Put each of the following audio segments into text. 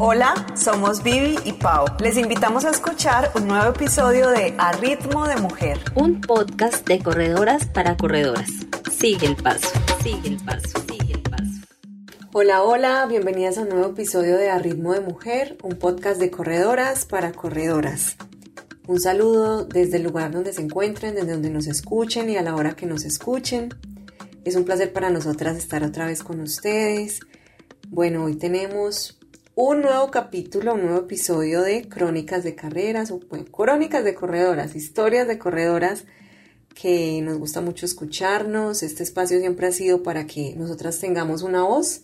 Hola, somos Vivi y Pau. Les invitamos a escuchar un nuevo episodio de A Ritmo de Mujer, un podcast de corredoras para corredoras. Sigue el paso, sigue el paso, sigue el paso. Hola, hola, bienvenidas a un nuevo episodio de A Ritmo de Mujer, un podcast de corredoras para corredoras. Un saludo desde el lugar donde se encuentren, desde donde nos escuchen y a la hora que nos escuchen. Es un placer para nosotras estar otra vez con ustedes. Bueno, hoy tenemos un nuevo capítulo, un nuevo episodio de Crónicas de Carreras, o Crónicas de Corredoras, historias de corredoras que nos gusta mucho escucharnos. Este espacio siempre ha sido para que nosotras tengamos una voz.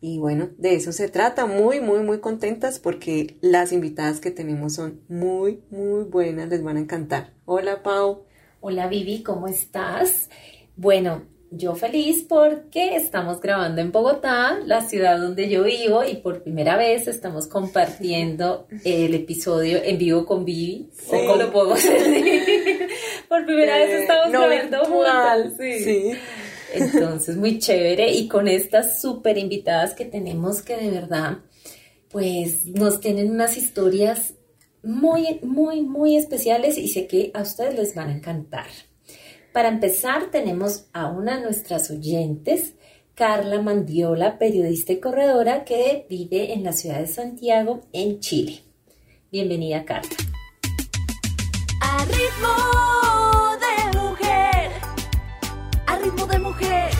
Y bueno, de eso se trata. Muy, muy, muy contentas porque las invitadas que tenemos son muy, muy buenas. Les van a encantar. Hola, Pau. Hola, Vivi, ¿cómo estás? Bueno, yo feliz porque estamos grabando en Bogotá, la ciudad donde yo vivo, y por primera vez estamos compartiendo el episodio en vivo con Vivi. Sí. ¿Cómo lo puedo decir? por primera vez estamos grabando juntas. Sí. sí. Entonces, muy chévere. Y con estas súper invitadas que tenemos que de verdad, pues nos tienen unas historias muy, muy, muy especiales y sé que a ustedes les van a encantar. Para empezar, tenemos a una de nuestras oyentes, Carla Mandiola, periodista y corredora que vive en la ciudad de Santiago, en Chile. Bienvenida, Carla. A ritmo de mujer, a ritmo de mujer,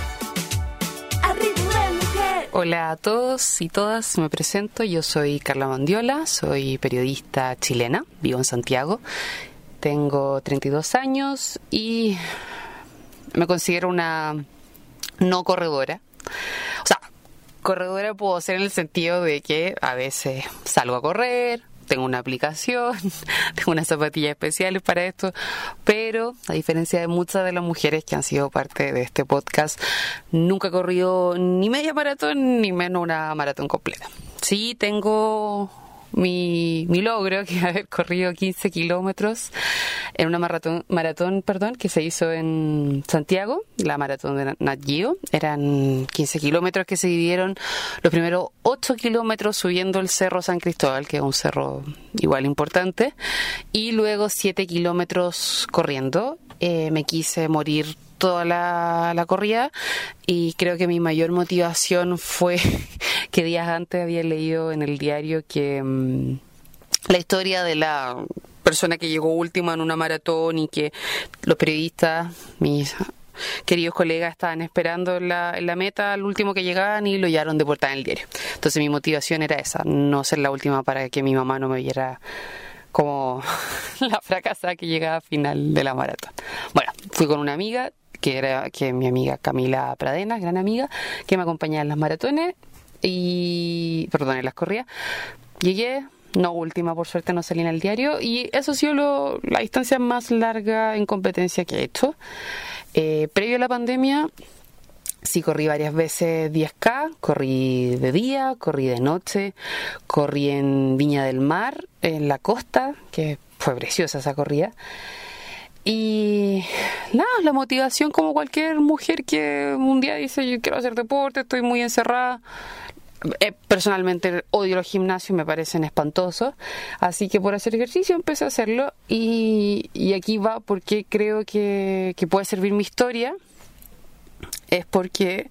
a ritmo de mujer. Hola a todos y todas, me presento, yo soy Carla Mandiola, soy periodista chilena, vivo en Santiago tengo 32 años y me considero una no corredora. O sea, corredora puedo ser en el sentido de que a veces salgo a correr, tengo una aplicación, tengo unas zapatillas especiales para esto, pero a diferencia de muchas de las mujeres que han sido parte de este podcast, nunca he corrido ni media maratón ni menos una maratón completa. Sí, tengo mi, mi logro, que haber corrido 15 kilómetros en una maratón, maratón perdón, que se hizo en Santiago, la maratón de Nat. Eran 15 kilómetros que se dividieron los primeros 8 kilómetros subiendo el Cerro San Cristóbal, que es un cerro igual importante, y luego 7 kilómetros corriendo. Eh, me quise morir toda la, la, corrida y creo que mi mayor motivación fue que días antes había leído en el diario que mm, la historia de la persona que llegó última en una maratón y que los periodistas, mis queridos colegas estaban esperando en la, la meta al último que llegaban y lo llevaron de portada en el diario. Entonces mi motivación era esa, no ser la última para que mi mamá no me viera como la fracasada que llegaba al final de la maratón. Bueno, fui con una amiga, que era que mi amiga Camila Pradena, gran amiga, que me acompañaba en las maratones y, perdón, en las corridas. Llegué, no última, por suerte no salí en el diario y eso ha sido lo, la distancia más larga en competencia que he hecho. Eh, previo a la pandemia, sí corrí varias veces 10K, corrí de día, corrí de noche, corrí en Viña del Mar, en la costa, que fue preciosa esa corrida. Y nada, la motivación como cualquier mujer que un día dice yo quiero hacer deporte, estoy muy encerrada. Eh, personalmente odio los gimnasios, me parecen espantosos, así que por hacer ejercicio empecé a hacerlo y, aquí va porque creo que, puede servir mi historia. Es porque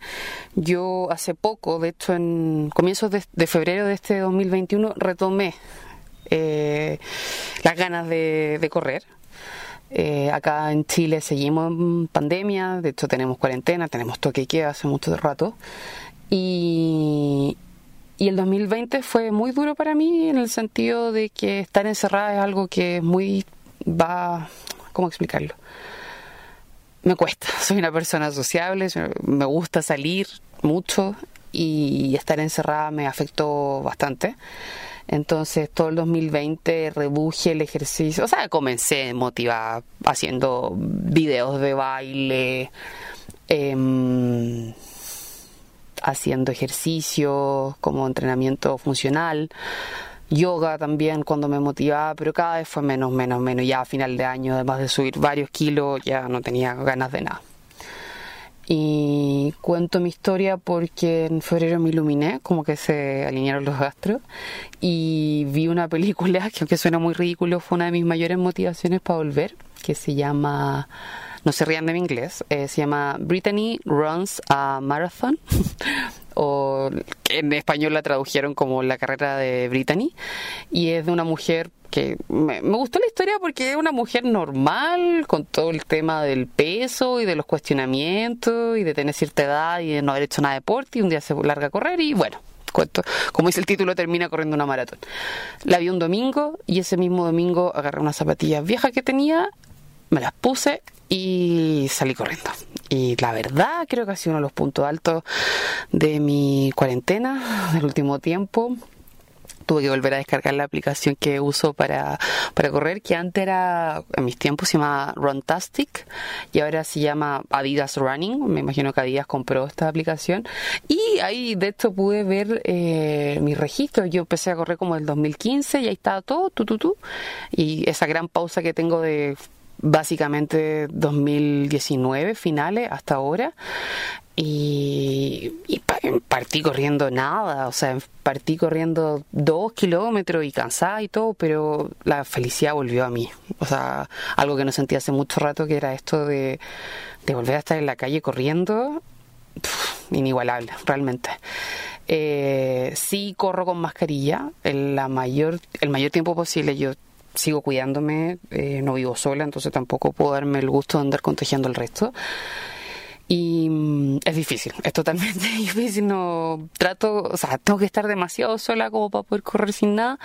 yo hace poco, de hecho en comienzos de, febrero de este 2021, retomé eh, las ganas de correr eh, acá en Chile seguimos en pandemia, de hecho tenemos cuarentena, tenemos toque y queda hace mucho rato. Y, y el 2020 fue muy duro para mí en el sentido de que estar encerrada es algo que es muy va, ¿cómo explicarlo? Me cuesta, soy una persona sociable, me gusta salir mucho y estar encerrada me afectó bastante. Entonces todo el 2020 rebuje el ejercicio, o sea, comencé motivada haciendo videos de baile, em, haciendo ejercicio como entrenamiento funcional, yoga también cuando me motivaba, pero cada vez fue menos, menos, menos. Ya a final de año, además de subir varios kilos, ya no tenía ganas de nada. y cuento mi historia porque en febrero me iluminé, como que se alinearon los astros y vi una película que aunque suena muy ridículo fue una de mis mayores motivaciones para volver, que se llama no se rían de mi inglés, eh, se llama Brittany Runs a Marathon, o en español la tradujeron como la carrera de Brittany, y es de una mujer que me, gustó la historia porque es una mujer normal, con todo el tema del peso y de los cuestionamientos y de tener cierta edad y de no haber hecho nada de deporte y un día se larga a correr y bueno, cuento, como dice el título, termina corriendo una maratón. La vi un domingo y ese mismo domingo agarré unas zapatillas viejas que tenía, me las puse y salí corriendo. Y la verdad creo que ha sido uno de los puntos altos de mi cuarentena del último tiempo tuve que volver a descargar la aplicación que uso para, para correr, que antes era, en mis tiempos se llamaba Runtastic y ahora se llama Adidas Running. Me imagino que Adidas compró esta aplicación. Y ahí de esto pude ver eh, mi registro. Yo empecé a correr como el 2015 y ahí estaba todo, tu, tu, tu. Y esa gran pausa que tengo de básicamente 2019 finales hasta ahora y, partí corriendo nada, o sea, partí corriendo dos kilómetros y cansada y todo, pero la felicidad volvió a mí. O sea, algo que no sentía hace mucho rato, que era esto de, volver a estar en la calle corriendo, inigualable, realmente. Eh, sí corro con mascarilla el, la mayor, el mayor tiempo posible. Yo sigo cuidándome, eh, no vivo sola, entonces tampoco puedo darme el gusto de andar contagiando al resto. Y mm, es difícil, es totalmente difícil. No trato, o sea, tengo que estar demasiado sola como para poder correr sin nada.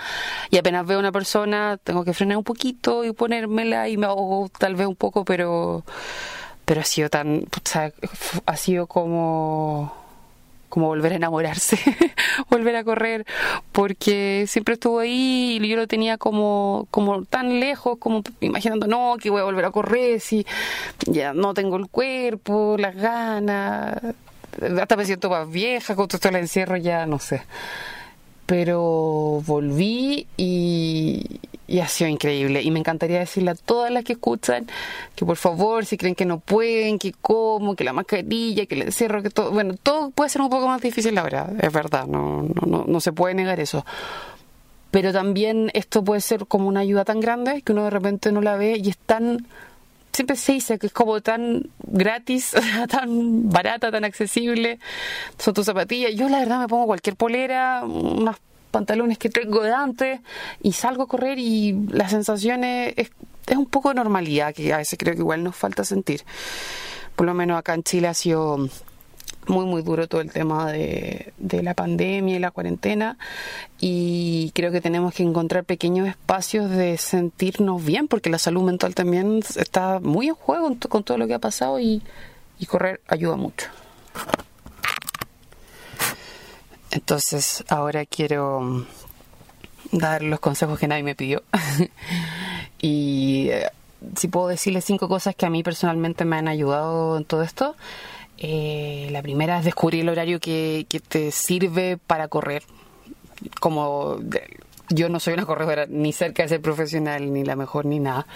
Y apenas veo a una persona, tengo que frenar un poquito y ponérmela y me ahogo tal vez un poco, pero, pero ha sido tan, o sea, ha sido como como volver a enamorarse, volver a correr, porque siempre estuvo ahí y yo lo tenía como, como tan lejos, como imaginando, no, que voy a volver a correr si ya no tengo el cuerpo, las ganas, hasta me siento más vieja con todo del encierro, ya no sé pero volví y, ha sido increíble. Y me encantaría decirle a todas las que escuchan que por favor, si creen que no pueden, que como, que la mascarilla, que el encierro, que todo, bueno, todo puede ser un poco más difícil ahora, es verdad, no, no, no, se puede negar eso. Pero también esto puede ser como una ayuda tan grande que uno de repente no la ve y es tan siempre se dice que es como tan gratis, tan barata, tan accesible. Son tus zapatillas. Yo la verdad me pongo cualquier polera, unos pantalones que tengo de antes y salgo a correr y la sensación es, es, un poco de normalidad que a veces creo que igual nos falta sentir. Por lo menos acá en Chile ha sido muy muy duro todo el tema de, de, la pandemia y la cuarentena y creo que tenemos que encontrar pequeños espacios de sentirnos bien porque la salud mental también está muy en juego con todo lo que ha pasado y, y correr ayuda mucho. Entonces ahora quiero dar los consejos que nadie me pidió y eh, si puedo decirles cinco cosas que a mí personalmente me han ayudado en todo esto eh, la primera es descubrir el horario que, que te sirve para correr. Como yo no soy una corredora ni cerca de ser profesional, ni la mejor, ni nada.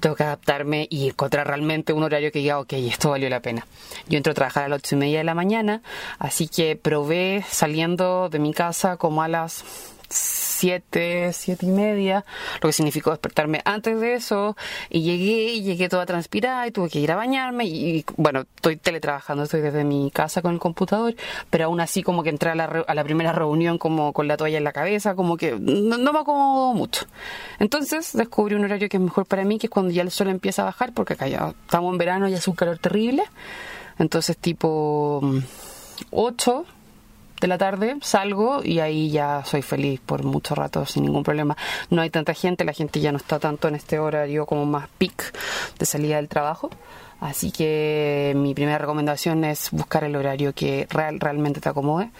Tengo que adaptarme y encontrar realmente un horario que diga, ok, esto valió la pena. Yo entro a trabajar a las ocho y media de la mañana, así que probé saliendo de mi casa como a las siete, siete y media, lo que significó despertarme antes de eso, y llegué, y llegué toda transpirada, y tuve que ir a bañarme, y, bueno, estoy teletrabajando, estoy desde mi casa con el computador, pero aún así como que entré a la, a la primera reunión como con la toalla en la cabeza, como que no, me acomodo mucho. Entonces descubrí un horario que es mejor para mí, que es cuando ya el sol empieza a bajar, porque acá ya estamos en verano y es un calor terrible, entonces tipo 8 de la tarde salgo y ahí ya soy feliz por mucho rato sin ningún problema. No hay tanta gente, la gente ya no está tanto en este horario como más peak de salida del trabajo. Así que mi primera recomendación es buscar el horario que real, realmente te acomode.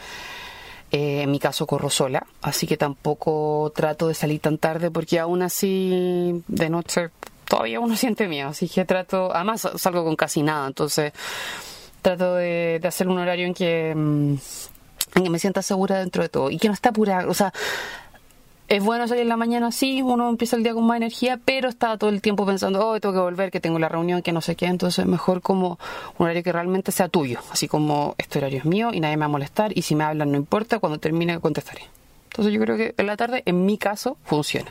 Eh, en mi caso corro sola, así que tampoco trato de salir tan tarde porque aún así de noche todavía uno siente miedo, así que trato, además salgo con casi nada, entonces trato de, hacer un horario en que... Mm, en que me sienta segura dentro de todo y que no está apurada. O sea, es bueno salir en la mañana, sí, uno empieza el día con más energía, pero está todo el tiempo pensando, oh, tengo que volver, que tengo la reunión, que no sé qué, entonces mejor como un horario que realmente sea tuyo, así como este horario es mío y nadie me va a molestar y si me hablan no importa, cuando termine contestaré. Entonces yo creo que en la tarde, en mi caso, funciona.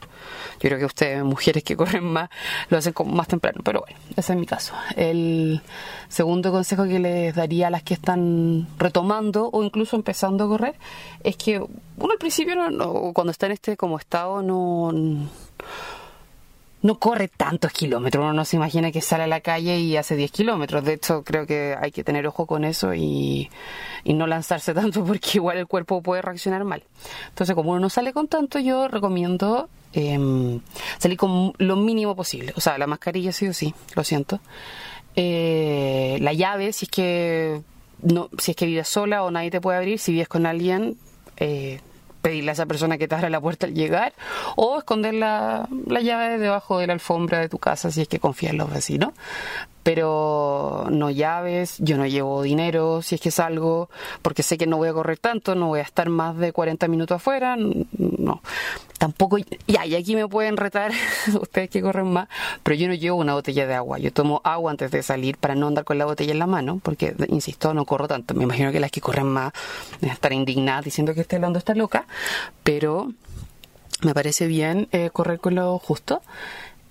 Yo creo que ustedes, mujeres que corren más, lo hacen más temprano, pero bueno, ese es mi caso. El segundo consejo que les daría a las que están retomando o incluso empezando a correr es que uno al principio, no, cuando está en este como estado, no no corre tantos kilómetros. Uno no se imagina que sale a la calle y hace 10 kilómetros. De hecho, creo que hay que tener ojo con eso y, no lanzarse tanto porque igual el cuerpo puede reaccionar mal. Entonces, como uno no sale con tanto, yo recomiendo em, salir con lo mínimo posible. O sea, la mascarilla sí o sí, lo siento. Eh, la llave, si es que no, si es que vives sola o nadie te puede abrir, si vives con alguien, eh, pedirle a esa persona que te abra la puerta al llegar o esconder la, la llave debajo de la alfombra de tu casa si es que confías en los vecinos pero no llaves, yo no llevo dinero si es que salgo, porque sé que no voy a correr tanto, no voy a estar más de 40 minutos afuera, no. Tampoco, ya, y aquí me pueden retar ustedes que corren más, pero yo no llevo una botella de agua, yo tomo agua antes de salir para no andar con la botella en la mano, porque, insisto, no corro tanto. Me imagino que las que corren más estar indignadas diciendo que este hablando está loca, pero me parece bien eh, correr con lo justo.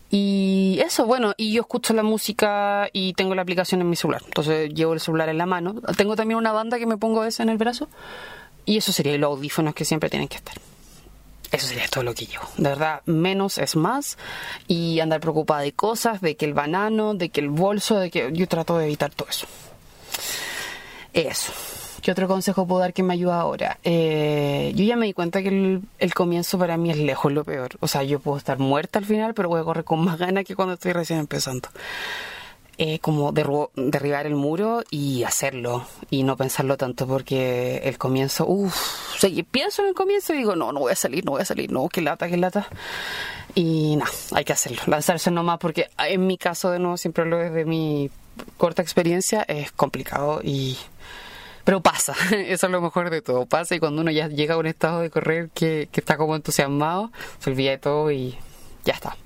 Y eso, bueno, y yo escucho la música y tengo la aplicación en mi celular. Entonces llevo el celular en la mano. Tengo también una banda que me pongo esa en el brazo. Y eso sería los audífonos que siempre tienen que estar. Eso sería todo lo que llevo. De verdad, menos es más. Y andar preocupada de cosas, de que el banano, de que el bolso, de que yo trato de evitar todo eso. Eso. ¿Qué otro consejo puedo dar que me ayuda ahora? Eh, yo ya me di cuenta que el, comienzo para mí es lejos lo peor. O sea, yo puedo estar muerta al final, pero voy a correr con más ganas que cuando estoy recién empezando. Eh, como derribar el muro y hacerlo y no pensarlo tanto porque el comienzo, uff, o pienso en el comienzo y digo, no, no voy a salir, no voy a salir, no, qué lata, qué lata. Y nada, hay que hacerlo, lanzarse nomás porque en mi caso, de nuevo, siempre lo desde mi corta experiencia, es complicado y pero pasa, eso es lo mejor de todo. Pasa y cuando uno ya llega a un estado de correr que, que está como entusiasmado, se olvida de todo y ya está.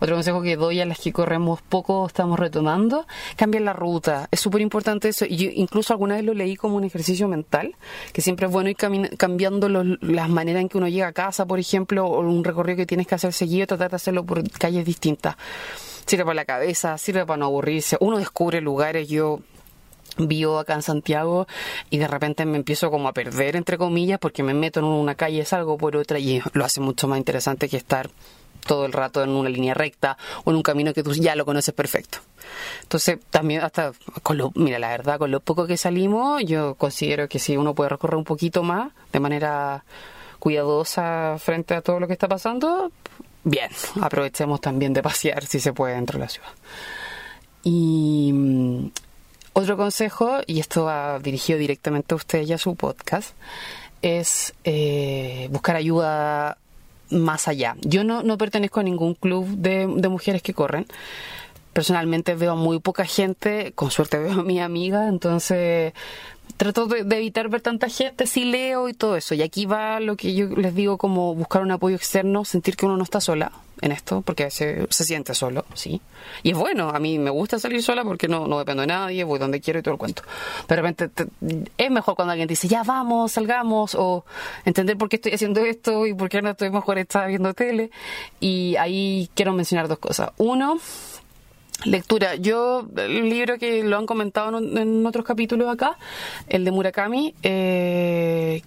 Otro consejo que doy a las que corremos poco, estamos retomando, cambiar la ruta. Es súper importante eso. Y incluso alguna vez lo leí como un ejercicio mental, que siempre es bueno ir cambiando las maneras en que uno llega a casa, por ejemplo, o un recorrido que tienes que hacer seguido, tratar de hacerlo por calles distintas. Sirve para la cabeza, sirve para no aburrirse. Uno descubre lugares. Yo vivo acá en Santiago y de repente me empiezo como a perder entre comillas porque me meto en una calle, salgo por otra y lo hace mucho más interesante que estar todo el rato en una línea recta o en un camino que tú ya lo conoces perfecto. Entonces, también hasta con lo, mira, la verdad, con lo poco que salimos, yo considero que si uno puede recorrer un poquito más de manera cuidadosa frente a todo lo que está pasando, bien, aprovechemos también de pasear si se puede dentro de la ciudad. Y mm, otro consejo, y esto va dirigido directamente a usted y a su podcast, es eh, buscar ayuda más allá. Yo no, no pertenezco a ningún club de, de, mujeres que corren. Personalmente veo muy poca gente, con suerte veo a mi amiga, entonces trato de, evitar ver tanta gente, sí leo y todo eso. Y aquí va lo que yo les digo como buscar un apoyo externo, sentir que uno no está sola en esto, porque se, se siente solo, sí. Y es bueno, a mí me gusta salir sola porque no, no dependo de nadie, voy donde quiero y todo el cuento. Pero de repente es mejor cuando alguien dice, ya vamos, salgamos, o entender por qué estoy haciendo esto y por qué no estoy mejor estar viendo tele. Y ahí quiero mencionar dos cosas. Uno, Lectura. Yo, el libro que lo han comentado en, otros capítulos acá, el de Murakami, eh,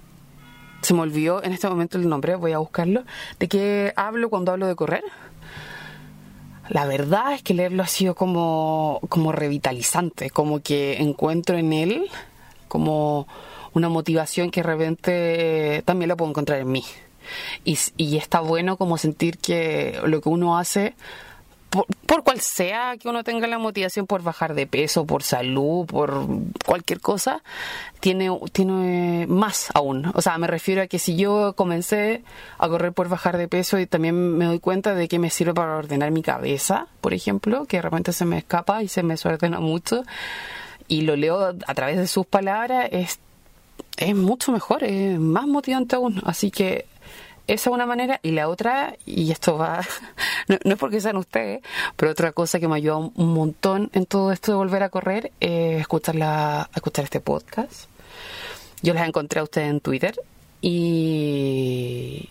se me olvidó en este momento el nombre, voy a buscarlo. ¿De qué hablo cuando hablo de correr? La verdad es que leerlo ha sido como, como revitalizante, como que encuentro en él como una motivación que de repente también la puedo encontrar en mí. Y está bueno como sentir que lo que uno hace por, cual sea que uno tenga la motivación por bajar de peso, por salud, por cualquier cosa, tiene, tiene más aún. O sea, me refiero a que si yo comencé a correr por bajar de peso y también me doy cuenta de que me sirve para ordenar mi cabeza, por ejemplo, que de repente se me escapa y se me desordena mucho, y lo leo a través de sus palabras, es, es mucho mejor, es más motivante aún. Así que esa es una manera. Y la otra, y esto va, no, no es porque sean ustedes, pero otra cosa que me ayuda un, montón en todo esto de volver a correr es escuchar, la, escuchar este podcast. Yo las encontré a ustedes en Twitter y,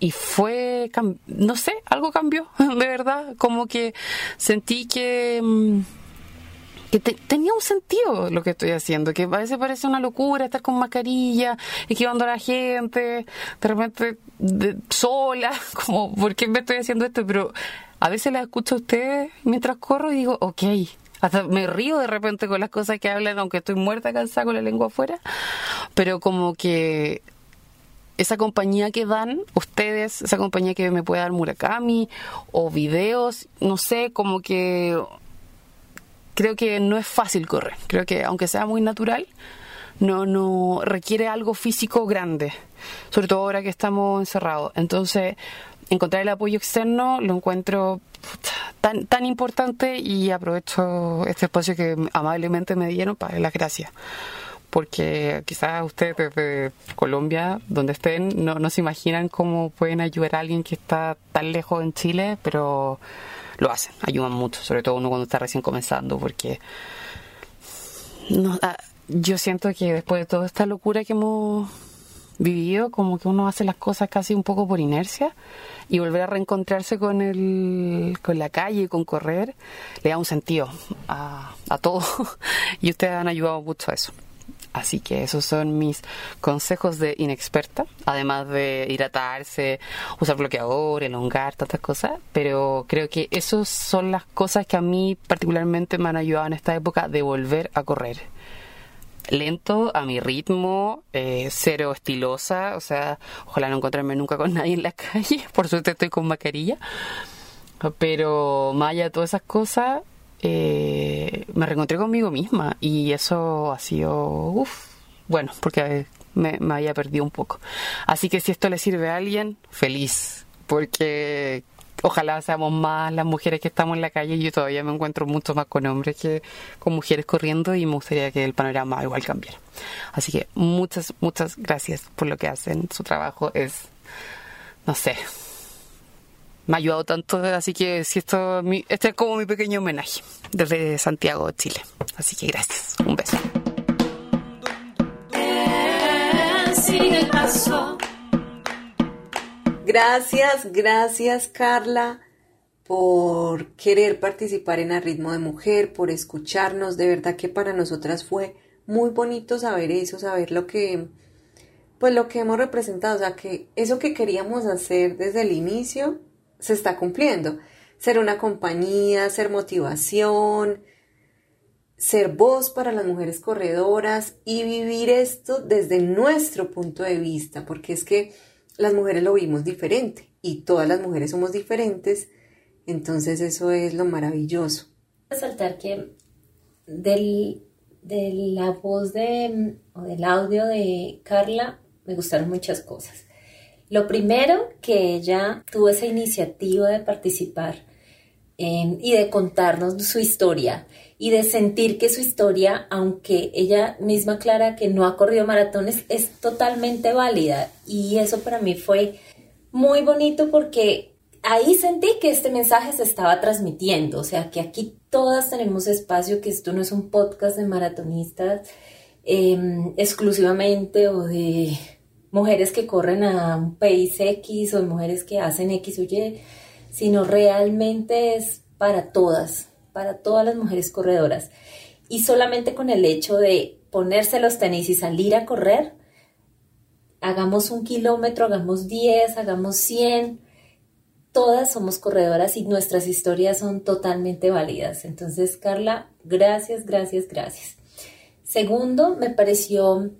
y fue, no sé, algo cambió, de verdad, como que sentí que, mm, que te- tenía un sentido lo que estoy haciendo, que a veces parece una locura estar con mascarilla, esquivando a la gente, de repente sola, como, ¿por qué me estoy haciendo esto? Pero a veces la escucho a ustedes mientras corro y digo, ok. Hasta me río de repente con las cosas que hablan, aunque estoy muerta cansada con la lengua afuera. Pero como que esa compañía que dan ustedes, esa compañía que me puede dar Murakami o videos, no sé, como que creo que no es fácil correr. Creo que aunque sea muy natural, no, no requiere algo físico grande, sobre todo ahora que estamos encerrados. Entonces, encontrar el apoyo externo lo encuentro tan, tan importante y aprovecho este espacio que amablemente me dieron para dar las gracias porque quizás ustedes desde Colombia, donde estén, no, no se imaginan cómo pueden ayudar a alguien que está tan lejos en Chile, pero lo hacen, ayudan mucho, sobre todo uno cuando está recién comenzando, porque no, ah, yo siento que después de toda esta locura que hemos vivido, como que uno hace las cosas casi un poco por inercia y volver a reencontrarse con el, con la calle, con correr, le da un sentido a, a todo y ustedes han ayudado mucho a eso. Así que esos son mis consejos de inexperta, además de hidratarse, usar bloqueador, elongar, tantas cosas. Pero creo que esas son las cosas que a mí particularmente me han ayudado en esta época de volver a correr. Lento, a mi ritmo, eh, cero estilosa, o sea, ojalá no encontrarme nunca con nadie en la calle, por suerte estoy con mascarilla. Pero de todas esas cosas, eh, me reencontré conmigo misma y eso ha sido, uff, bueno, porque me, había perdido un poco. Así que si esto le sirve a alguien, feliz, porque ojalá seamos más las mujeres que estamos en la calle. Yo todavía me encuentro mucho más con hombres que con mujeres corriendo y me gustaría que el panorama igual cambiara. Así que muchas, muchas gracias por lo que hacen. Su trabajo es, no sé, me ha ayudado tanto, así que si esto, este es como mi pequeño homenaje desde Santiago, Chile. Así que gracias, un beso. Gracias, gracias Carla por querer participar en A Ritmo de Mujer, por escucharnos. De verdad que para nosotras fue muy bonito saber eso, saber lo que, pues lo que hemos representado, o sea que eso que queríamos hacer desde el inicio se está cumpliendo. Ser una compañía, ser motivación, ser voz para las mujeres corredoras y vivir esto desde nuestro punto de vista, porque es que las mujeres lo vimos diferente y todas las mujeres somos diferentes, entonces eso es lo maravilloso. resaltar que del, de la voz de, o del audio de Carla me gustaron muchas cosas. Lo primero, que ella tuvo esa iniciativa de participar y de contarnos su historia y de sentir que su historia, aunque ella misma aclara que no ha corrido maratones, es totalmente válida. Y eso para mí fue muy bonito porque ahí sentí que este mensaje se estaba transmitiendo, o sea, que aquí todas tenemos espacio, que esto no es un podcast de maratonistas eh, exclusivamente o de mujeres que corren a un pace X o mujeres que hacen X o Y, sino realmente es para todas, para todas las mujeres corredoras. Y solamente con el hecho de ponerse los tenis y salir a correr, hagamos un kilómetro, hagamos 10, hagamos 100, todas somos corredoras y nuestras historias son totalmente válidas. Entonces, Carla, gracias, gracias, gracias. Segundo, me pareció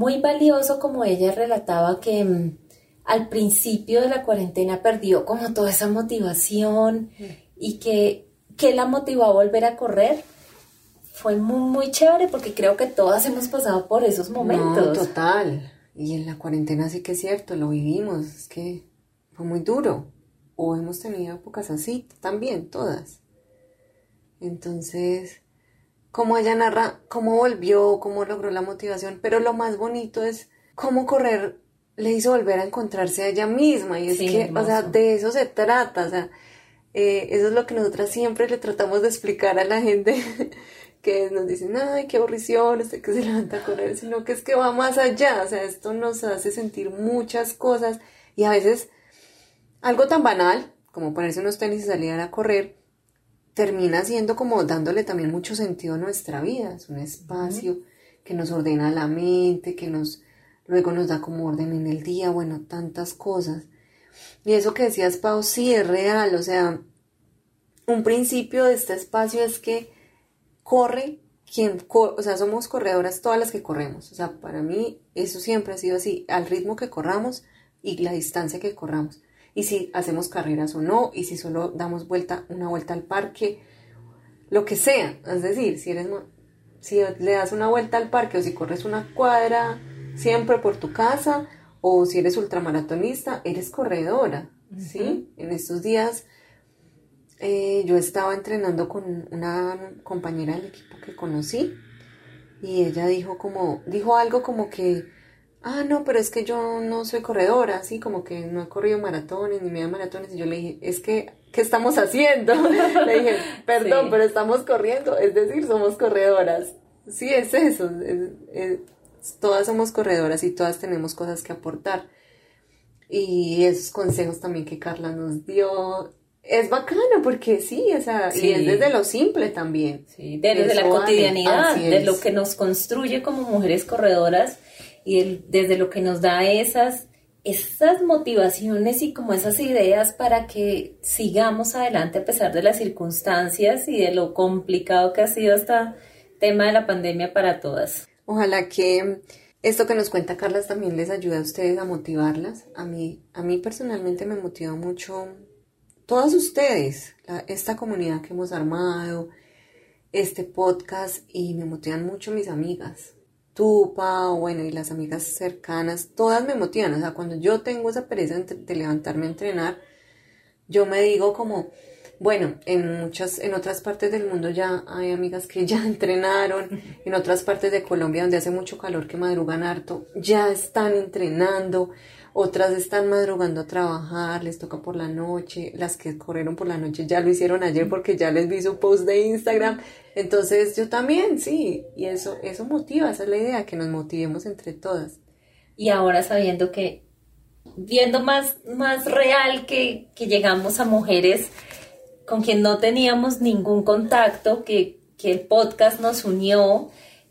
muy valioso como ella relataba que mm, al principio de la cuarentena perdió como toda esa motivación y que, que la motivó a volver a correr. Fue muy, muy chévere porque creo que todas hemos pasado por esos momentos. No, total. Y en la cuarentena sí que es cierto, lo vivimos, es que fue muy duro. O hemos tenido épocas así, también, todas. Entonces, cómo ella narra, cómo volvió, cómo logró la motivación, pero lo más bonito es cómo correr le hizo volver a encontrarse a ella misma. Y es Sí, que, hermoso. o sea, de eso se trata. O sea, eh, eso es lo que nosotras siempre le tratamos de explicar a la gente que nos dicen, ay, qué aburrición, este que se levanta a correr, sino que es que va más allá. O sea, esto nos hace sentir muchas cosas y a veces algo tan banal como ponerse unos tenis y salir a correr termina siendo como dándole también mucho sentido a nuestra vida. Es un espacio que nos ordena la mente, que nos luego nos da como orden en el día, bueno, tantas cosas. Y eso que decías, Pau, sí es real, o sea, un principio de este espacio es que corre quien, o sea, somos corredoras todas las que corremos. O sea, para mí eso siempre ha sido así, al ritmo que corramos y la distancia que corramos. Y si hacemos carreras o no, y si solo damos vuelta, una vuelta al parque, lo que sea. Es decir, si eres, si le das una vuelta al parque o si corres una cuadra siempre por tu casa o si eres ultramaratonista, eres corredora, ¿sí? En estos días eh, yo estaba entrenando con una compañera del equipo que conocí y ella dijo como, dijo algo como que, ah, no, pero es que yo no soy corredora, así como que no he corrido maratones ni media maratones y yo le dije, es que, ¿qué estamos haciendo? le dije, perdón, Sí. pero estamos corriendo, es decir, somos corredoras. Sí, es eso, es- es- todas somos corredoras y todas tenemos cosas que aportar. Y esos consejos también que Carla nos dio, es bacano porque sí, o sea, Sí. y es desde lo simple también. Sí, de- desde Eso la cotidianidad, de lo que nos construye como mujeres corredoras y desde lo que nos da esas, esas motivaciones y como esas ideas para que sigamos adelante a pesar de las circunstancias y de lo complicado que ha sido este tema de la pandemia para todas. Ojalá que esto que nos cuenta Carla también les ayude a ustedes a motivarlas. A mí, a mí personalmente me motiva mucho todas ustedes, esta comunidad que hemos armado, este podcast y me motivan mucho mis amigas. Tú, Pau, bueno, y las amigas cercanas, todas me motivan. O sea, cuando yo tengo esa pereza de, levantarme a entrenar, yo me digo como, bueno, en muchas, en otras partes del mundo ya hay amigas que ya entrenaron, en otras partes de Colombia donde hace mucho calor que madrugan harto, ya están entrenando, otras están madrugando a trabajar, les toca por la noche, las que corrieron por la noche ya lo hicieron ayer porque ya les vi su post de Instagram, entonces yo también, sí, y eso, eso motiva, esa es la idea, que nos motivemos entre todas. Y ahora sabiendo que, viendo más, más real que, que llegamos a mujeres con quien no teníamos ningún contacto, que, que el podcast nos unió,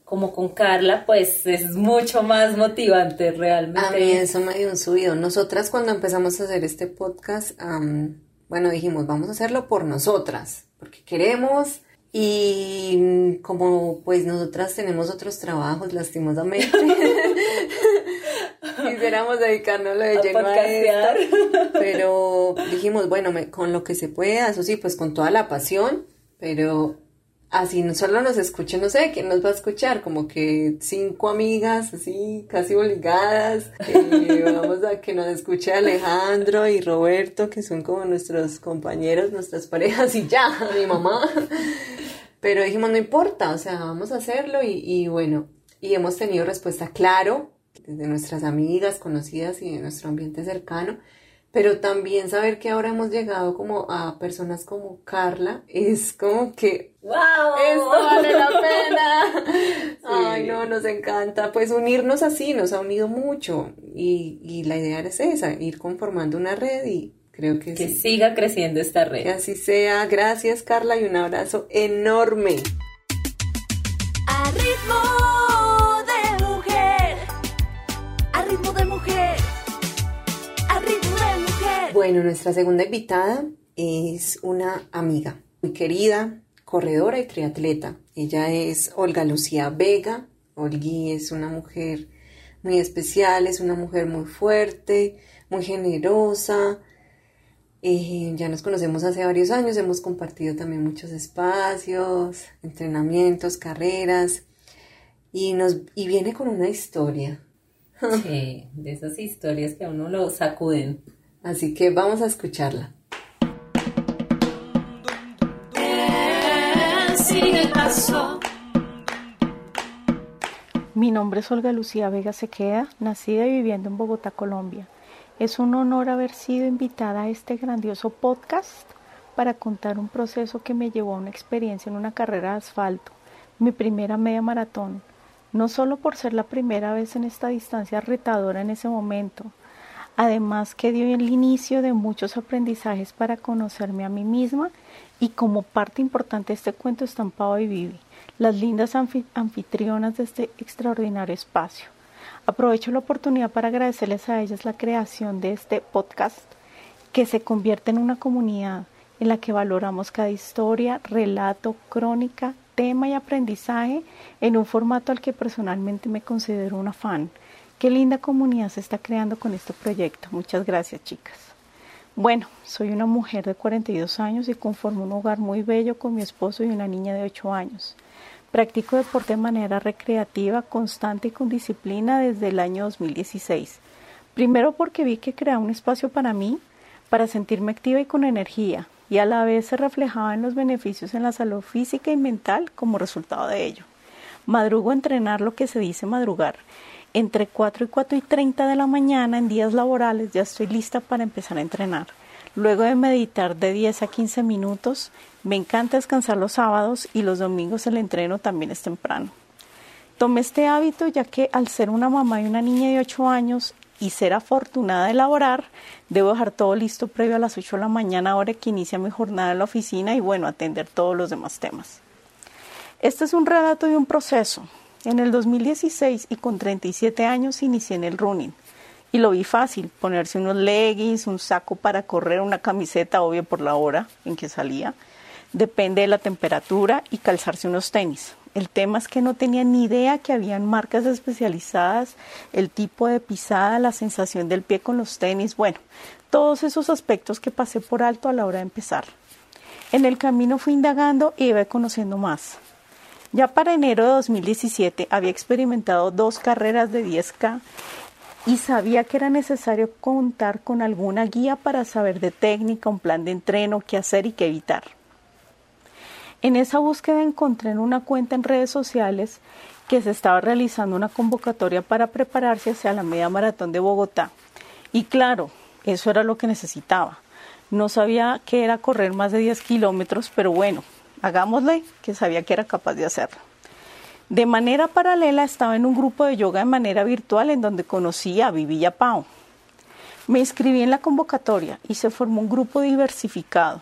como con Carla, pues es mucho más motivante realmente. A mí eso me dio un subido. Nosotras cuando empezamos a hacer este podcast, am, bueno, dijimos, vamos a hacerlo por nosotras, porque queremos y como pues nosotras tenemos otros trabajos, lastimosamente, quisiéramos dedicarnos de A lleno a esto, pero dijimos, bueno, me- con lo que se pueda, eso sí, pues con toda la pasión, pero así no solo nos escuchen, no sé, ¿quién nos va a escuchar? Como que cinco amigas así, casi obligadas, eh, vamos a que nos escuche Alejandro y Roberto, que son como nuestros compañeros, nuestras parejas y ya, mi mamá. Pero dijimos, no importa, o sea, vamos a hacerlo y, y bueno, y hemos tenido respuesta claro desde nuestras amigas, conocidas y de nuestro ambiente cercano, pero también saber que ahora hemos llegado como a personas como Carla, es como que ¡Wow! esto vale la pena. Ay, no, nos encanta. Pues unirnos así nos ha unido mucho y, y la idea es esa, ir conformando una red y creo que, Que sí. siga creciendo esta Que red. así sea. Gracias Carla y un abrazo enorme. A ritmo Bueno, nuestra segunda invitada es una amiga muy querida, corredora y triatleta. Ella es Olga Lucía Vega. Olgui es una mujer muy especial, es una mujer muy fuerte, muy generosa. Eh, ya nos conocemos hace varios años, hemos compartido también muchos espacios, entrenamientos, carreras y nos y viene con una historia. Sí, de esas historias que a uno lo sacuden. Así que vamos a escucharla. Sigue el paso. Mi nombre es Olga Lucía Vega Sequeda, nacida y viviendo en Bogotá, Colombia. Es un honor haber sido invitada a este grandioso podcast para contar un proceso que me llevó a una experiencia en una carrera de asfalto, mi primera media maratón, no solo por ser la primera vez en esta distancia retadora en ese momento, además que dio el inicio de muchos aprendizajes para conocerme a mí misma y como parte importante de este cuento estampado y Vivi las lindas anfitrionas de este extraordinario espacio. Aprovecho la oportunidad para agradecerles a ellas la creación de este podcast que se convierte en una comunidad en la que valoramos cada historia, relato, crónica, tema y aprendizaje en un formato al que personalmente me considero una fan. Qué linda comunidad se está creando con este proyecto. Muchas gracias, chicas. Bueno, soy una mujer de 42 años y conformo un hogar muy bello con mi esposo y una niña de 8 años. Practico deporte de manera recreativa, constante y con disciplina desde el año 2016. Primero porque vi que creaba un espacio para mí, para sentirme activa y con energía, y a la vez se reflejaba en los beneficios en la salud física y mental como resultado de ello. Madrugo a entrenar lo que se dice madrugar. Entre 4 y 4 y 30 de la mañana en días laborales ya estoy lista para empezar a entrenar. Luego de meditar de 10 a 15 minutos, me encanta descansar los sábados y los domingos el entreno también es temprano. Tomé este hábito ya que al ser una mamá y una niña de 8 años y ser afortunada de laborar, debo dejar todo listo previo a las 8 de la mañana, hora que inicia mi jornada en la oficina y bueno, atender todos los demás temas. Este es un relato de un proceso. En el 2016 y con 37 años inicié en el running y lo vi fácil, ponerse unos leggings, un saco para correr, una camiseta, obvio por la hora en que salía, depende de la temperatura y calzarse unos tenis. El tema es que no tenía ni idea que habían marcas especializadas, el tipo de pisada, la sensación del pie con los tenis, bueno, todos esos aspectos que pasé por alto a la hora de empezar. En el camino fui indagando y iba conociendo más. Ya para enero de 2017 había experimentado dos carreras de 10K y sabía que era necesario contar con alguna guía para saber de técnica, un plan de entreno, qué hacer y qué evitar. En esa búsqueda encontré en una cuenta en redes sociales que se estaba realizando una convocatoria para prepararse hacia la media maratón de Bogotá. Y claro, eso era lo que necesitaba. No sabía que era correr más de 10 kilómetros, pero bueno, hagámosle que sabía que era capaz de hacerlo. De manera paralela estaba en un grupo de yoga de manera virtual en donde conocí a Vivi Pau. Me inscribí en la convocatoria y se formó un grupo diversificado.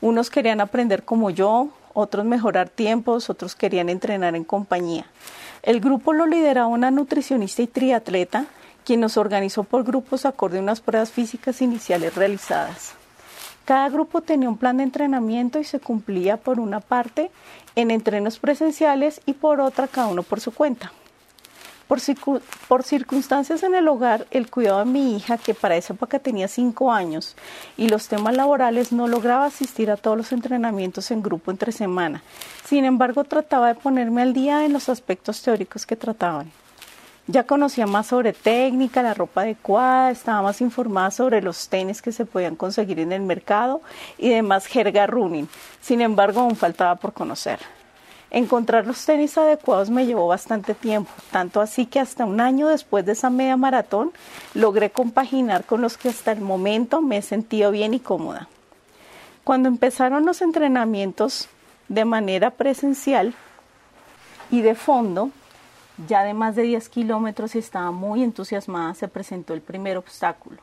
Unos querían aprender como yo, otros mejorar tiempos, otros querían entrenar en compañía. El grupo lo lideraba una nutricionista y triatleta, quien nos organizó por grupos acorde a unas pruebas físicas iniciales realizadas. Cada grupo tenía un plan de entrenamiento y se cumplía por una parte en entrenos presenciales y por otra cada uno por su cuenta. Por, circunstancias en el hogar, el cuidado de mi hija, que para esa época tenía cinco años, y los temas laborales no lograba asistir a todos los entrenamientos en grupo entre semana. Sin embargo, trataba de ponerme al día en los aspectos teóricos que trataban. Ya conocía más sobre técnica, la ropa adecuada, estaba más informada sobre los tenis que se podían conseguir en el mercado y demás jerga running. Sin embargo, aún faltaba por conocer. Encontrar los tenis adecuados me llevó bastante tiempo, tanto así que hasta un año después de esa media maratón logré compaginar con los que hasta el momento me he sentido bien y cómoda. Cuando empezaron los entrenamientos de manera presencial y de fondo, ya de más de 10 kilómetros y estaba muy entusiasmada, se presentó el primer obstáculo.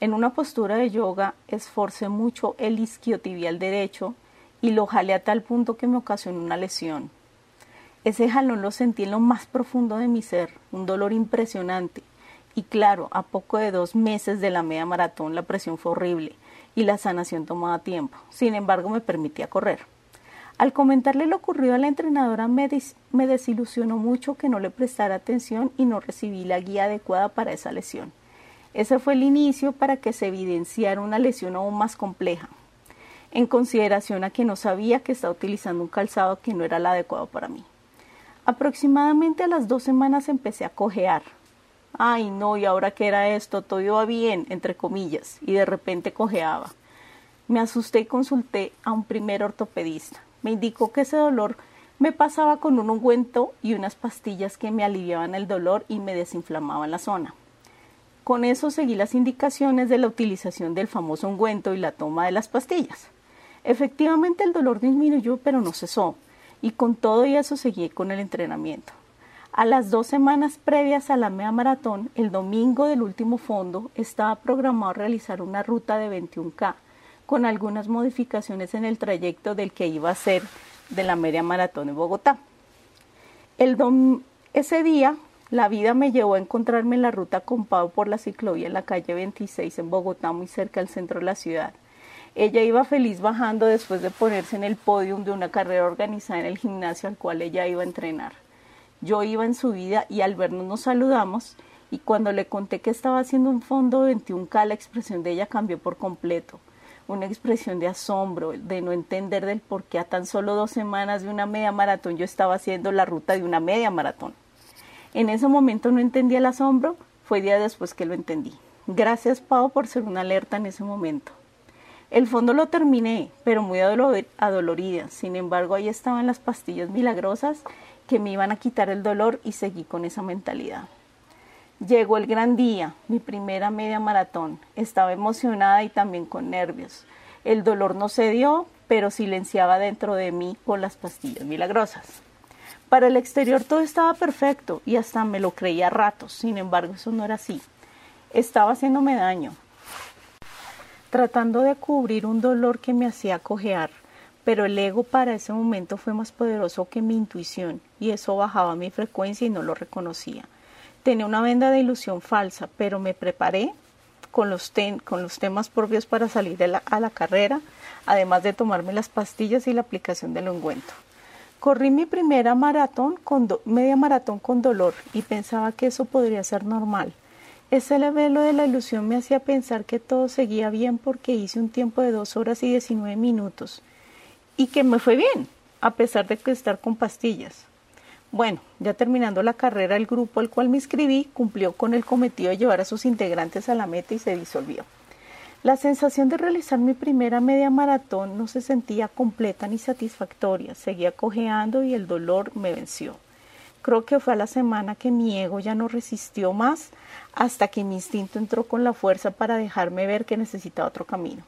En una postura de yoga esforcé mucho el isquiotibial derecho y lo jalé a tal punto que me ocasionó una lesión. Ese jalón lo sentí en lo más profundo de mi ser, un dolor impresionante. Y claro, a poco de dos meses de la media maratón la presión fue horrible y la sanación tomaba tiempo. Sin embargo, me permitía correr. Al comentarle lo ocurrido a la entrenadora me, desilusionó mucho que no le prestara atención y no recibí la guía adecuada para esa lesión. Ese fue el inicio para que se evidenciara una lesión aún más compleja, en consideración a que no sabía que estaba utilizando un calzado que no era el adecuado para mí. Aproximadamente a las dos semanas empecé a cojear. Ay, no, ¿y ahora qué era esto? Todo iba bien, entre comillas, y de repente cojeaba. Me asusté y consulté a un primer ortopedista me indicó que ese dolor Me pasaba con un ungüento y unas pastillas que me aliviaban el dolor y me desinflamaban la zona. Con eso seguí las indicaciones de la utilización del famoso ungüento y la toma de las pastillas. Efectivamente el dolor disminuyó pero no cesó y con todo y eso seguí con el entrenamiento. A las dos semanas previas a la media maratón, el domingo del último fondo, estaba programado realizar una ruta de 21K, con algunas modificaciones en el trayecto del que iba a ser de la media maratón en Bogotá. Ese día, la vida me llevó a encontrarme en la ruta con Pau por la ciclovía en la calle 26 en Bogotá, muy cerca del centro de la ciudad. Ella iba feliz bajando después de ponerse en el podio de una carrera organizada en el gimnasio al cual ella iba a entrenar. Yo iba en su vida y al vernos nos saludamos y cuando le conté que estaba haciendo un fondo 21K la expresión de ella cambió por completo. Una expresión de asombro, de no entender del por qué a tan solo dos semanas de una media maratón yo estaba haciendo la ruta de una media maratón. En ese momento no entendía el asombro, fue día después que lo entendí. Gracias Pau por ser una alerta en ese momento. El fondo lo terminé, pero muy adolorida. Sin embargo, ahí estaban las pastillas milagrosas que me iban a quitar el dolor y seguí con esa mentalidad. Llegó el gran día, mi primera media maratón. Estaba emocionada y también con nervios. El dolor no se dio, pero silenciaba dentro de mí con las pastillas milagrosas. Para el exterior todo estaba perfecto y hasta me lo creía a ratos. Sin embargo, eso no era así. Estaba haciéndome daño, tratando de cubrir un dolor que me hacía cojear pero el ego para ese momento fue más poderoso que mi intuición y eso bajaba mi frecuencia y no lo reconocía. Tenía una venda de ilusión falsa, pero me preparé con los, con los temas propios para salir a la carrera, además de tomarme las pastillas y la aplicación del ungüento. Corrí mi primera maratón con media maratón con dolor y pensaba que eso podría ser normal. Ese velo de la ilusión me hacía pensar que todo seguía bien porque hice un tiempo de dos horas y diecinueve minutos y que me fue bien, a pesar de estar con pastillas. Bueno, ya terminando la carrera, el grupo al cual me inscribí cumplió con el cometido de llevar a sus integrantes a la meta y se disolvió. La sensación de realizar mi primera media maratón no se sentía completa ni satisfactoria, seguía cojeando y el dolor me venció. Creo que fue a la semana que mi ego ya no resistió más hasta que mi instinto entró con la fuerza para dejarme ver que necesitaba otro camino.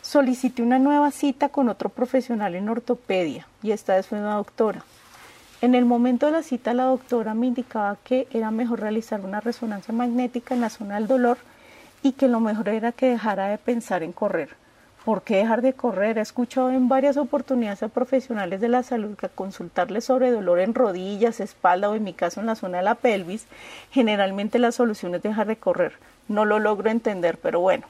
Solicité una nueva cita con otro profesional en ortopedia y esta vez fue una doctora. En el momento de la cita la doctora me indicaba que era mejor realizar una resonancia magnética en la zona del dolor y que lo mejor era que dejara de pensar en correr. ¿Por qué dejar de correr? He escuchado en varias oportunidades a profesionales de la salud que consultarles sobre dolor en rodillas, espalda o en mi caso en la zona de la pelvis, generalmente la solución es dejar de correr. No lo logro entender, pero bueno.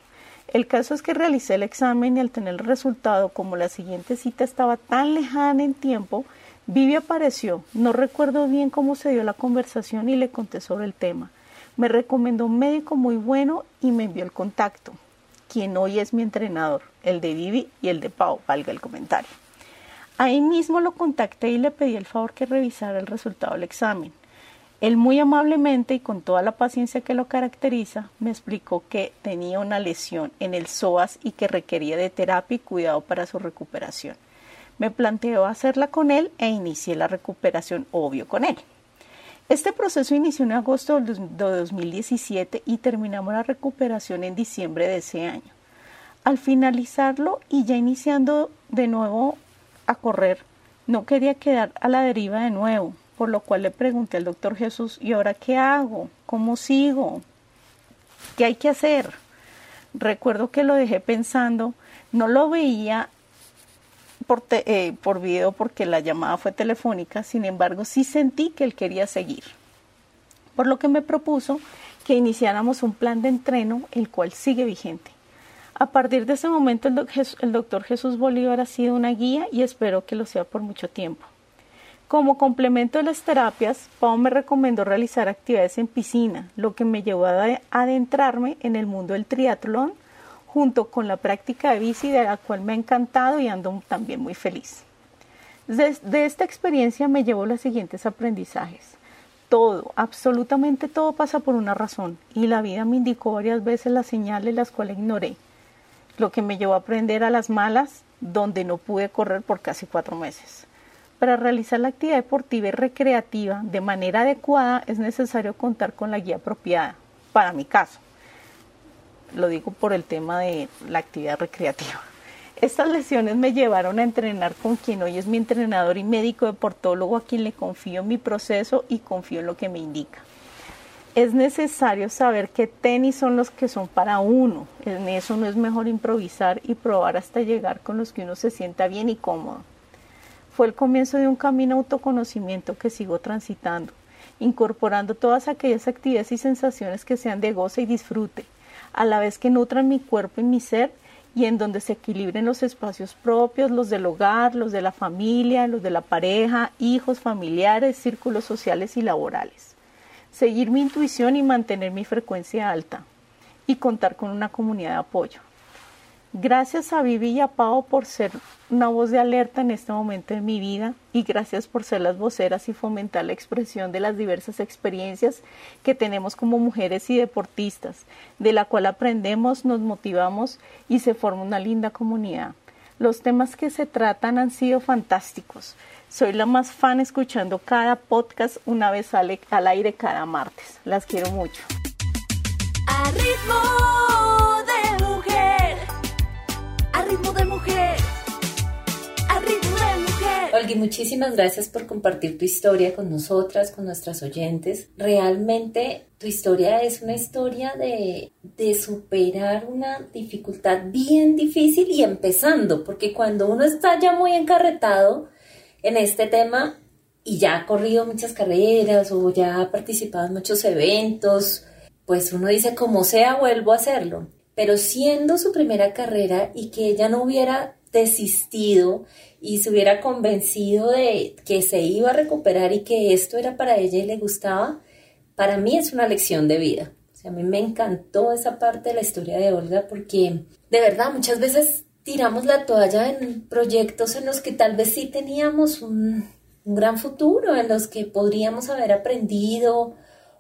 El caso es que realicé el examen y al tener el resultado, como la siguiente cita estaba tan lejana en tiempo, Vivi apareció. No recuerdo bien cómo se dio la conversación y le conté sobre el tema. Me recomendó un médico muy bueno y me envió el contacto, quien hoy es mi entrenador, el de Vivi y el de Pau, valga el comentario. Ahí mismo lo contacté y le pedí el favor que revisara el resultado del examen. Él muy amablemente y con toda la paciencia que lo caracteriza, me explicó que tenía una lesión en el psoas y que requería de terapia y cuidado para su recuperación. Me planteó hacerla con él e inicié la recuperación, obvio, con él. Este proceso inició en agosto de 2017 y terminamos la recuperación en diciembre de ese año. Al finalizarlo y ya iniciando de nuevo a correr, no quería quedar a la deriva de nuevo, por lo cual le pregunté al doctor Jesús, ¿y ahora qué hago? ¿Cómo sigo? ¿Qué hay que hacer? Recuerdo que lo dejé pensando, no lo veía por, eh, por video porque la llamada fue telefónica, sin embargo sí sentí que él quería seguir. Por lo que me propuso que iniciáramos un plan de entreno, el cual sigue vigente. A partir de ese momento el doctor Jesús Bolívar ha sido una guía y espero que lo sea por mucho tiempo. Como complemento de las terapias, Pau me recomendó realizar actividades en piscina, lo que me llevó a adentrarme en el mundo del triatlón junto con la práctica de bici de la cual me ha encantado y ando también muy feliz. De, esta experiencia me llevo los siguientes aprendizajes. Todo, absolutamente todo pasa por una razón y la vida me indicó varias veces las señales las cuales ignoré, lo que me llevó a aprender a las malas donde no pude correr por casi cuatro meses. Para realizar la actividad deportiva y recreativa de manera adecuada es necesario contar con la guía apropiada, para mi caso. Lo digo por el tema de la actividad recreativa. Estas lesiones me llevaron a entrenar con quien hoy es mi entrenador y médico deportólogo a quien le confío en mi proceso y confío en lo que me indica. Es necesario saber qué tenis son los que son para uno. En eso no es mejor improvisar y probar hasta llegar con los que uno se sienta bien y cómodo. Fue el comienzo de un camino autoconocimiento que sigo transitando, incorporando todas aquellas actividades y sensaciones que sean de goce y disfrute, a la vez que nutran mi cuerpo y mi ser y en donde se equilibren los espacios propios, los del hogar, los de la familia, los de la pareja, hijos, familiares, círculos sociales y laborales. Seguir mi intuición y mantener mi frecuencia alta y contar con una comunidad de apoyo. Gracias a Vivi y a Pau por ser una voz de alerta en este momento de mi vida y gracias por ser las voceras y fomentar la expresión de las diversas experiencias que tenemos como mujeres y deportistas, de la cual aprendemos, nos motivamos y se forma una linda comunidad. Los temas que se tratan han sido fantásticos. Soy la más fan escuchando cada podcast una vez sale al aire cada martes. Las quiero mucho. Muchísimas gracias por compartir tu historia con nosotras, con nuestras oyentes. Realmente tu historia es una historia de, de superar una dificultad bien difícil y empezando, porque cuando uno está ya muy encarretado en este tema y ya ha corrido muchas carreras o ya ha participado en muchos eventos, pues uno dice, como sea, vuelvo a hacerlo. Pero siendo su primera carrera y que ella no hubiera desistido y se hubiera convencido de que se iba a recuperar y que esto era para ella y le gustaba, para mí es una lección de vida. O sea, a mí me encantó esa parte de la historia de Olga porque de verdad muchas veces tiramos la toalla en proyectos en los que tal vez sí teníamos un, un gran futuro, en los que podríamos haber aprendido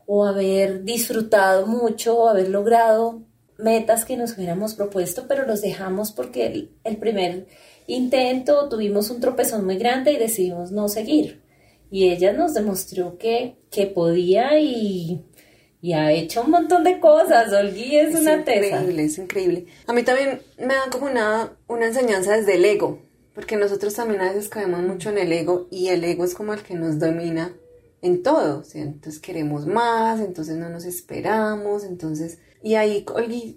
o haber disfrutado mucho o haber logrado metas que nos hubiéramos propuesto, pero los dejamos porque el, el primer intento tuvimos un tropezón muy grande y decidimos no seguir. Y ella nos demostró que, que podía y, y ha hecho un montón de cosas. Olgui es, una tesa. increíble, es increíble. A mí también me da como una, una enseñanza desde el ego, porque nosotros también a veces caemos mucho en el ego y el ego es como el que nos domina en todo. Sea, entonces queremos más, entonces no nos esperamos, entonces... Y ahí,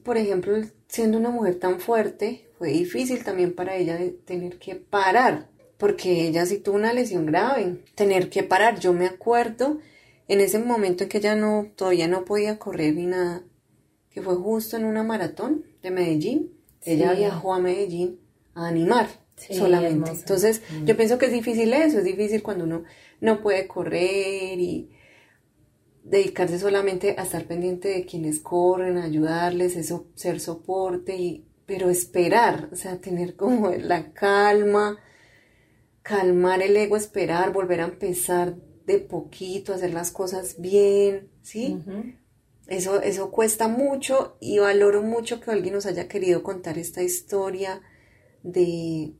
por ejemplo, siendo una mujer tan fuerte, fue difícil también para ella de tener que parar, porque ella sí tuvo una lesión grave, tener que parar. Yo me acuerdo en ese momento en que ella no, todavía no podía correr ni nada, que fue justo en una maratón de Medellín. Ella viajó a Medellín a animar Sí, solamente. hermosa. Entonces, Mm. yo pienso que es difícil eso, es difícil cuando uno no puede correr y dedicarse solamente a estar pendiente de quienes corren, ayudarles, eso, ser soporte, y, pero esperar, o sea, tener como la calma, calmar el ego, esperar, volver a empezar de poquito, hacer las cosas bien, ¿sí? Eso, eso cuesta mucho y valoro mucho que alguien nos haya querido contar esta historia de...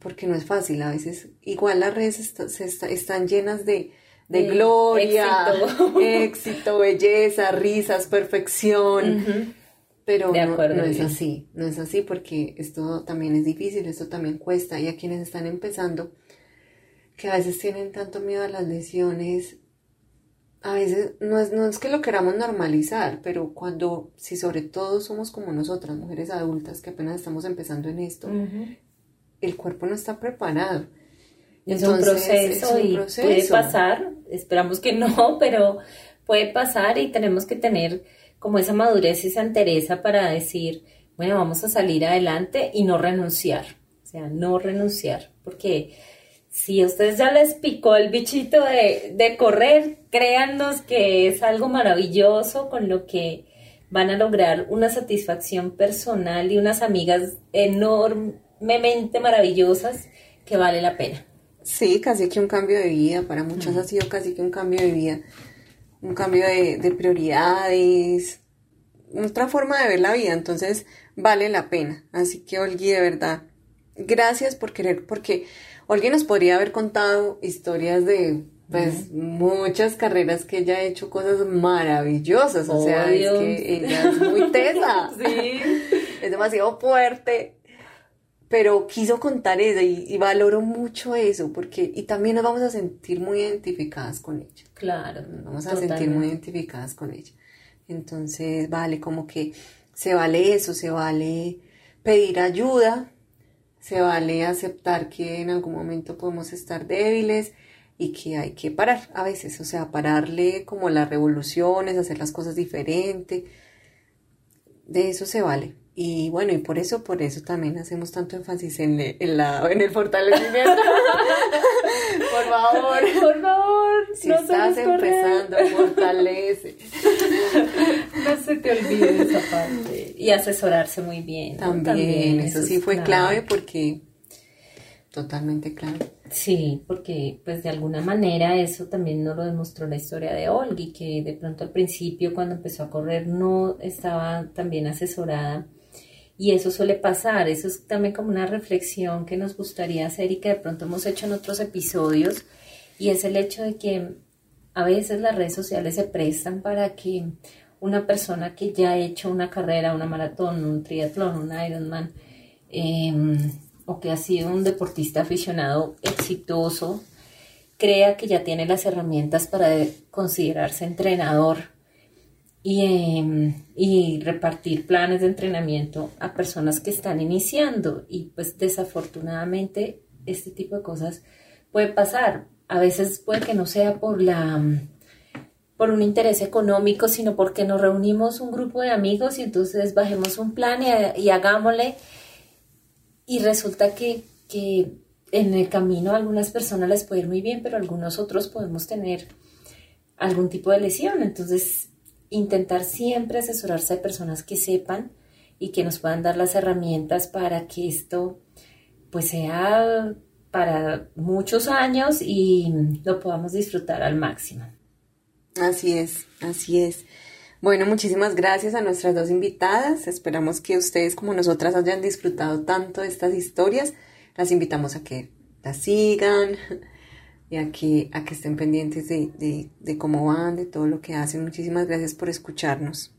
porque no es fácil, a veces igual las redes está- se está- están llenas de, de De gloria, éxito. éxito, belleza, risas, perfección, pero De no, acuerdo, no es así, no es así porque esto también es difícil, esto también cuesta. Y a quienes están empezando, que a veces tienen tanto miedo a las lesiones, a veces no es, no es que lo queramos normalizar, pero cuando, si sobre todo somos como nosotras, mujeres adultas que apenas estamos empezando en esto, el cuerpo no está preparado. Es un proceso es un y proceso. puede pasar, esperamos que no, pero puede pasar y tenemos que tener como esa madurez y esa entereza para decir, bueno, vamos a salir adelante y no renunciar, o sea, no renunciar, porque si a ustedes ya les picó el bichito de, de correr, créannos que es algo maravilloso con lo que van a lograr una satisfacción personal y unas amigas enormemente maravillosas que vale la pena. Sí, casi que un cambio de vida, para muchas ha sido casi que un cambio de vida, un cambio de, de prioridades, otra forma de ver la vida, entonces vale la pena. Así que Olgui, de verdad, gracias por querer, porque alguien nos podría haber contado historias de pues muchas carreras que ella ha hecho cosas maravillosas, o sea, es que ella es muy tesa, Sí. es demasiado fuerte, pero quiso contar eso y, y valoro mucho eso, porque, y también nos vamos a sentir muy identificadas con ella, Claro. nos vamos a sentir muy identificadas con ella. Entonces, vale, como que se vale eso, se vale pedir ayuda, se vale aceptar que en algún momento podemos estar débiles y que hay que parar a veces, o sea, pararle como las revoluciones, hacer las cosas diferente. De eso se vale. Y bueno, y por eso, por eso también hacemos tanto énfasis en, el- en la, en el fortalecimiento. por favor. Por favor, Si no estás empezando, fortalece. No se te olvide esa parte. Y asesorarse muy bien. También, eso sí fue clave. clave porque totalmente clave. Sí, porque pues de alguna manera eso también nos lo demostró la historia de Olgi, que de pronto al principio cuando empezó a correr no estaba tan bien asesorada y eso suele pasar, eso es también como una reflexión que nos gustaría hacer y que de pronto hemos hecho en otros episodios y es el hecho de que a veces las redes sociales se prestan para que una persona que ya ha hecho una carrera, una maratón, un triatlón, un Ironman, em, o que ha sido un deportista aficionado exitoso, crea que ya tiene las herramientas para considerarse entrenador y, em, y repartir planes de entrenamiento a personas que están iniciando. Y pues desafortunadamente este tipo de cosas puede pasar. A veces puede que no sea por la por un interés económico, sino porque nos reunimos un grupo de amigos y entonces bajemos un plan y, y hagámosle. Y resulta que, que en el camino a algunas personas les puede ir muy bien, pero algunos otros podemos tener algún tipo de lesión. Entonces, intentar siempre asesorarse de personas que sepan y que nos puedan dar las herramientas para que esto pues sea para muchos años y lo podamos disfrutar al máximo. Así es, así es. Bueno, muchísimas gracias a nuestras dos invitadas. Esperamos que ustedes como nosotras hayan disfrutado tanto de estas historias. Las invitamos a que las sigan y a que, a que estén pendientes de, de, de cómo van, de todo lo que hacen. Muchísimas gracias por escucharnos.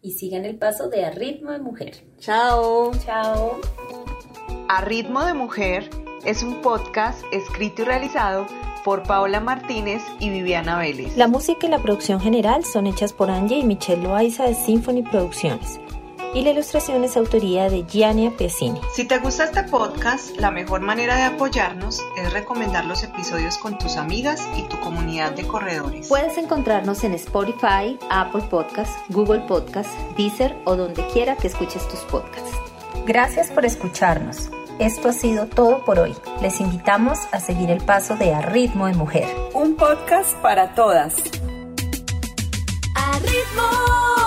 Y sigan el paso de A Ritmo de Mujer. Chao. Chao. A Ritmo de Mujer es un podcast escrito y realizado por Paola Martínez y Viviana Vélez. La música y la producción general son hechas por Angie y Michelle Loaiza de Symphony Producciones. Y la ilustración es autoría de Giannia Piacini. Si te gusta este podcast, la mejor manera de apoyarnos es recomendar los episodios con tus amigas y tu comunidad de corredores. Puedes encontrarnos en Spotify, Apple Podcasts, Google Podcasts, Deezer o donde quiera que escuches tus podcasts. Gracias por escucharnos. Esto ha sido todo por hoy. Les invitamos a seguir el paso de A Ritmo de Mujer. Un podcast para todas. A ritmo